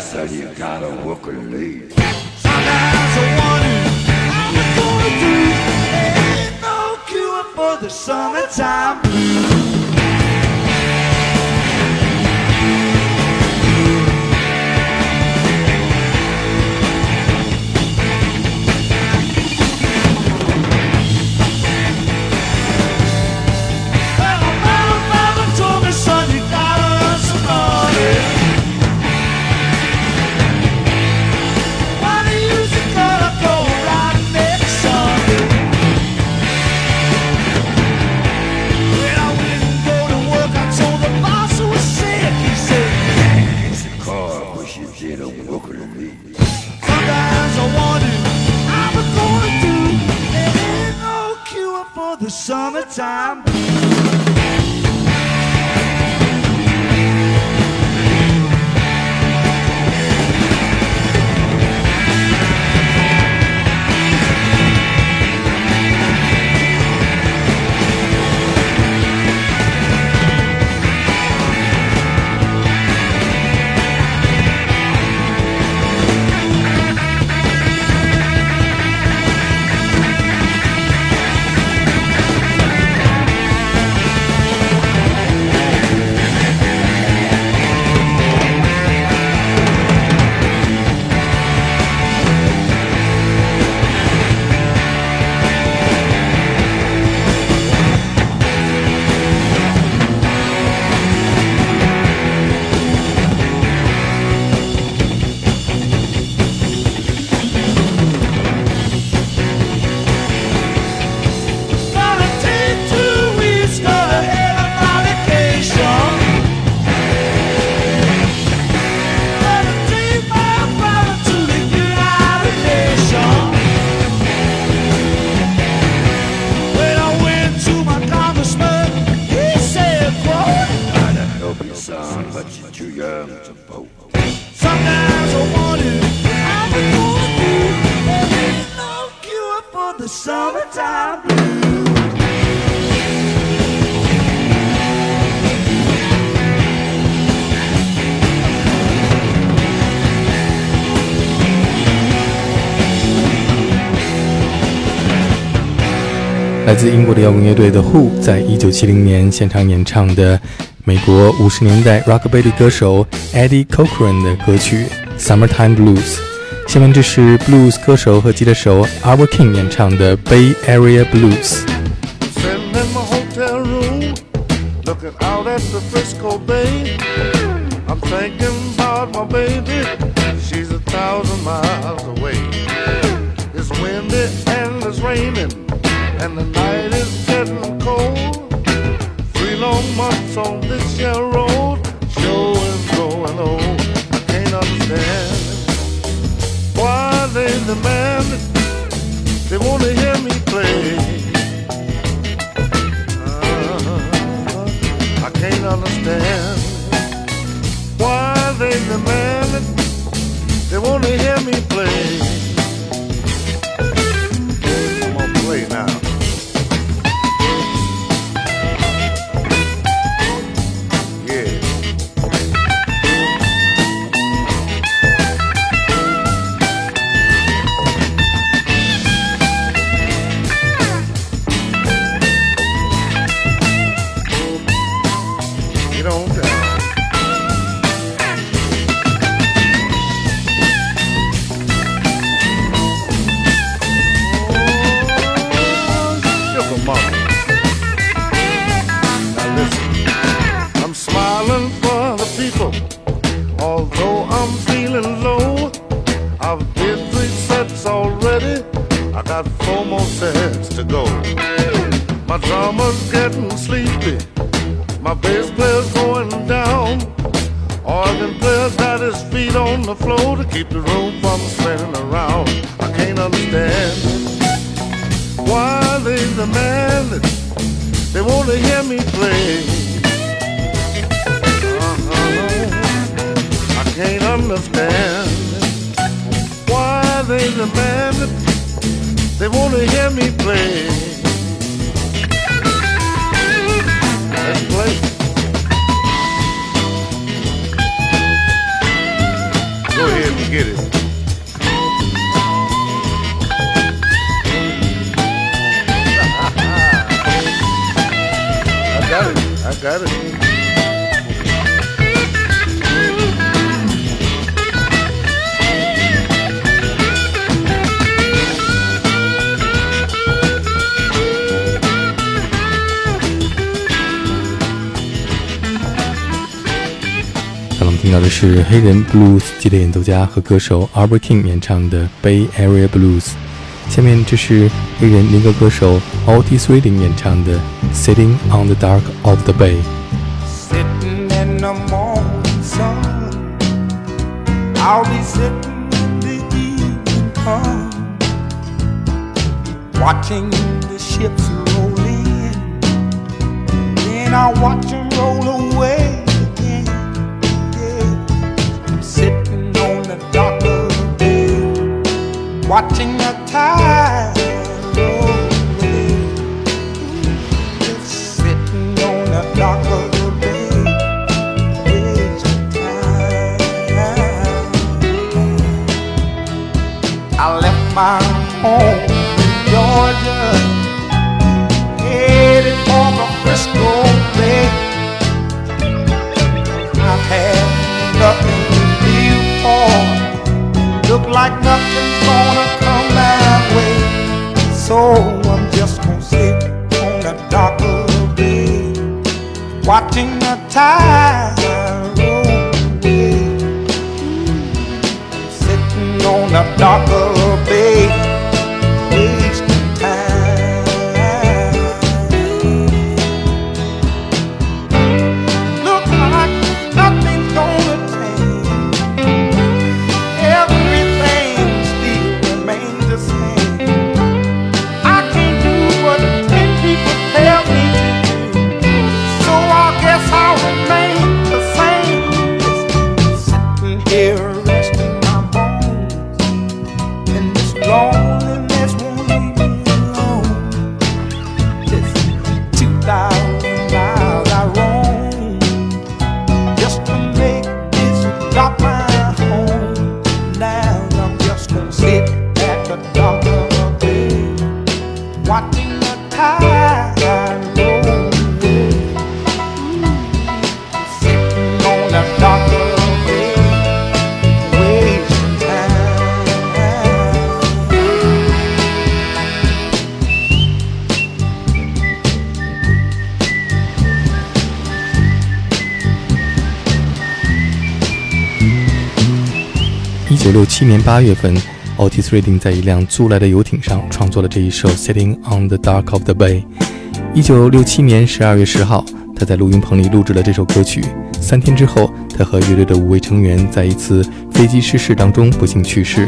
said you got a walk a lead. Sometimes I wonder how we're gonna do. Ain't no cure for the summertime. Summertime. 来自英国的摇滚乐队 The Who 在一九七零年现场演唱的美国五十年代 Rockabilly 歌手 Eddie Cochran 的歌曲《Summertime Blues》。下面这是 Blues 歌手和吉他手 Albert King 演唱的 Bay Area Blues。She's a Can't 是黑人 blues 级的演奏家和歌手 Albert King 演唱的 Bay Area Blues。下面这是黑人民歌歌手 Otis Redding 演唱的 Sitting on the Dock of the Bay。I'll be sitting the evening come, watching the ships roll in, I'll watch them roll away. Watching the tide on 七年八月份，Otis Redding 在一辆租来的游艇上创作了这一首《Sitting on the Dark of the Bay》。一九六七年十二月十号，他在录音棚里录制了这首歌曲。三天之后，他和乐队的五位成员在一次飞机失事当中不幸去世。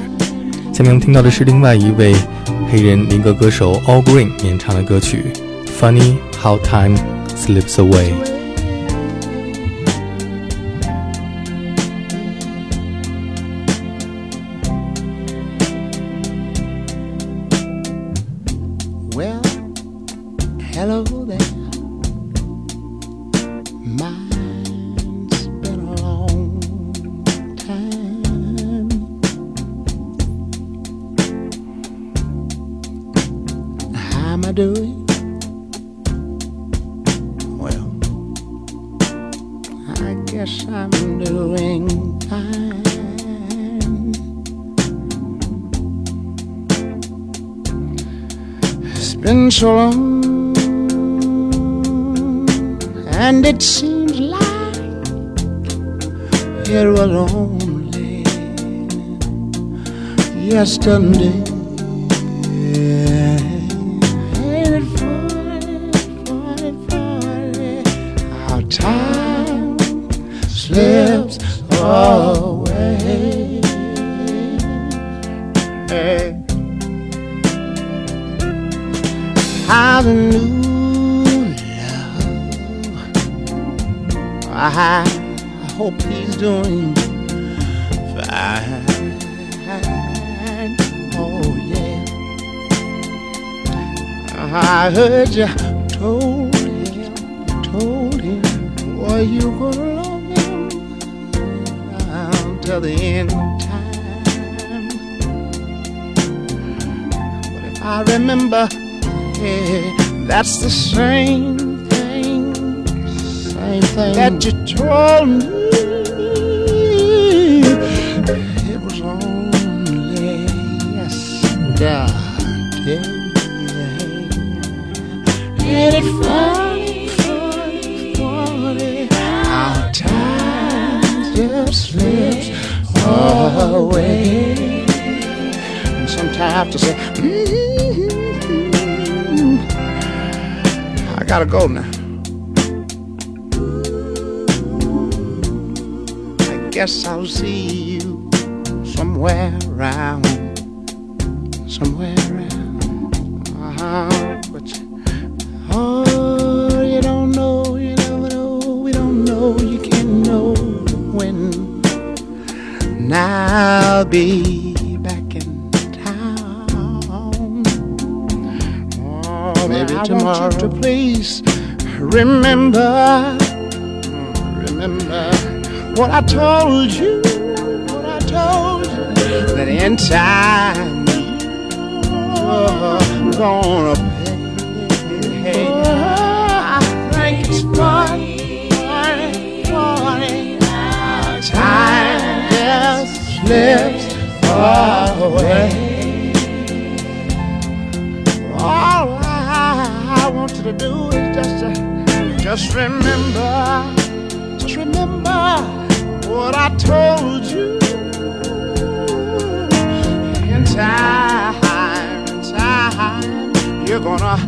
下面我们听到的是另外一位黑人民歌歌手 Al Green 演唱的歌曲《Funny How Time Slips Away》。Been so long, and it seems like it was only yesterday. You told him, told him, boy, you gonna love him until the end of time. But if I remember, yeah, that's the same thing, same thing that you told me. Ain't it funny how time just slips away? And sometimes I have to say, mm I gotta go now. I guess I'll see you somewhere around, somewhere around. Uh-huh. I'll be back in town. Oh, maybe I want tomorrow. you to please remember, remember what I told you, what I told you. That in time you're gonna just slips away. All I want you to do is just to, just remember, just remember what I told you. In time, in time, you're gonna.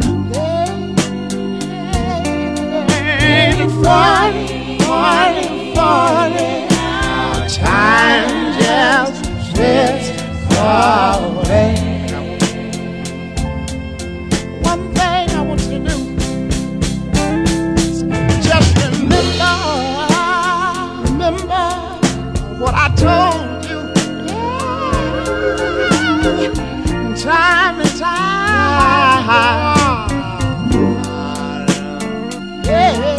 Funny, funny, funny? how Time just slips away. One thing I want you to do just remember, remember what I told you. Time and time. Yeah,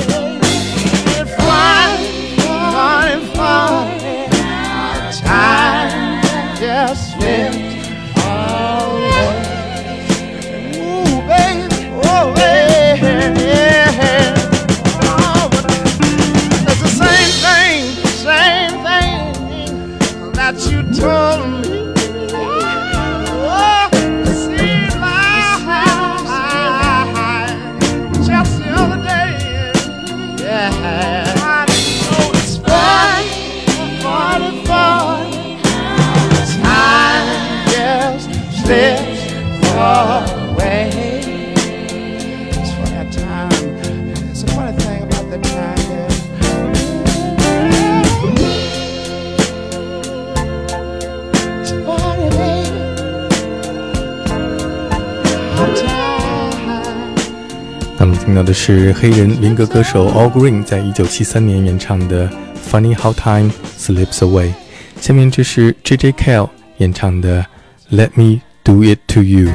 到的是黑人民歌歌手 All Green 在一九七三年演唱的《Funny How Time Slips Away》，下面这是 J.J. Kell 演唱的《Let Me Do It to You》。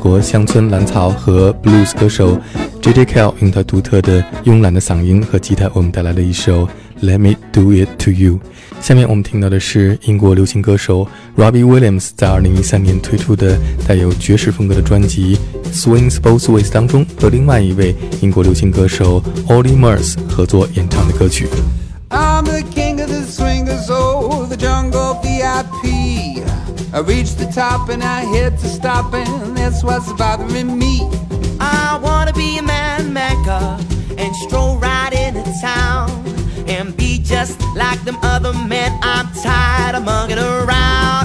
国乡村蓝草和 blues 歌手 J.J. Cale 用他独特的慵懒的嗓音和吉他，为我们带来了一首 Let Me Do It To You。下面我们听到的是英国流行歌手 Robbie Williams 在2013年推出的带有爵士风格的专辑 Swings Both Ways 当中和另外一位英国流行歌手 Ollie Murs 合作演唱的歌曲。I'm the king of the swingers, oh, the jungle VIP. I reached the top and I hit to stop, and that's what's bothering me. I wanna be a man maker and stroll right into town and be just like them other men. I'm tired of mugging around.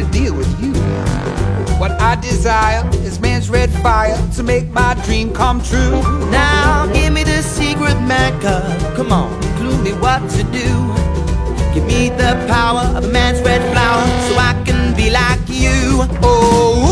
A deal with you. What I desire is man's red fire to make my dream come true. Now give me the secret Mecca. Come on, clue me what to do. Give me the power of a man's red flower so I can be like you. Oh,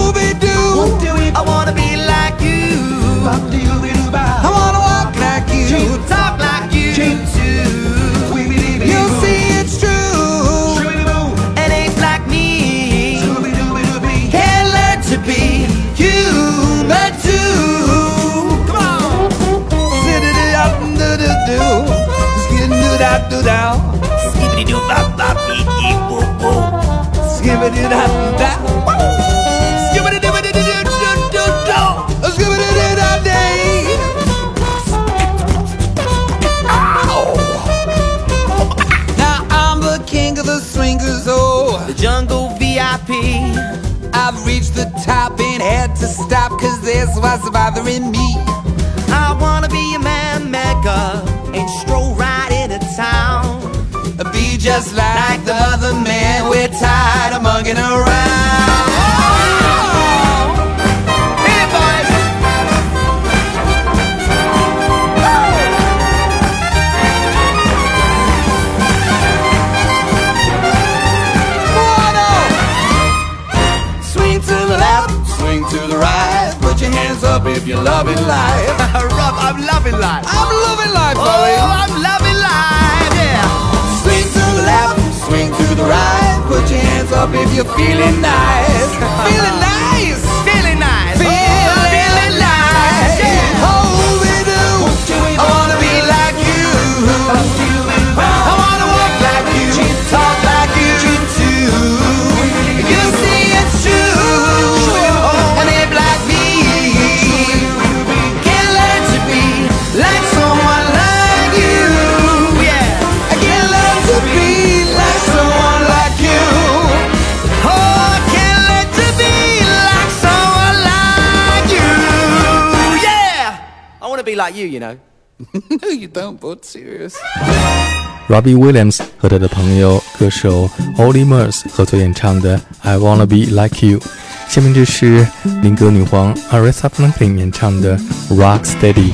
Skidoo-da-do-da. Skibbity doo bop bop beep beep boop boop. Skibbity-da-do-da. Skibbity-doo-doo-doo-doo-doo-doo. Skibbity-da-da-day. Now I'm the king of the swingers, oh. The jungle VIP. I've reached the top and had to stop cause this was bothering me. I wanna be a man maker and Be just like the other men. we're tired of mugging around. Oh! Hey boys! One up. To the left, swing to the right. Put your hands up if you're loving life. Rob, I'm loving life. I'm loving life, Oh. I'm loving feeling No, you don't, but serious. Robbie Williams 和他的朋友歌手 Ollie Murs 合作演唱的《I Wanna Be Like You》。下面这是民歌女皇 Aretha Franklin 演唱的《Rock Steady》。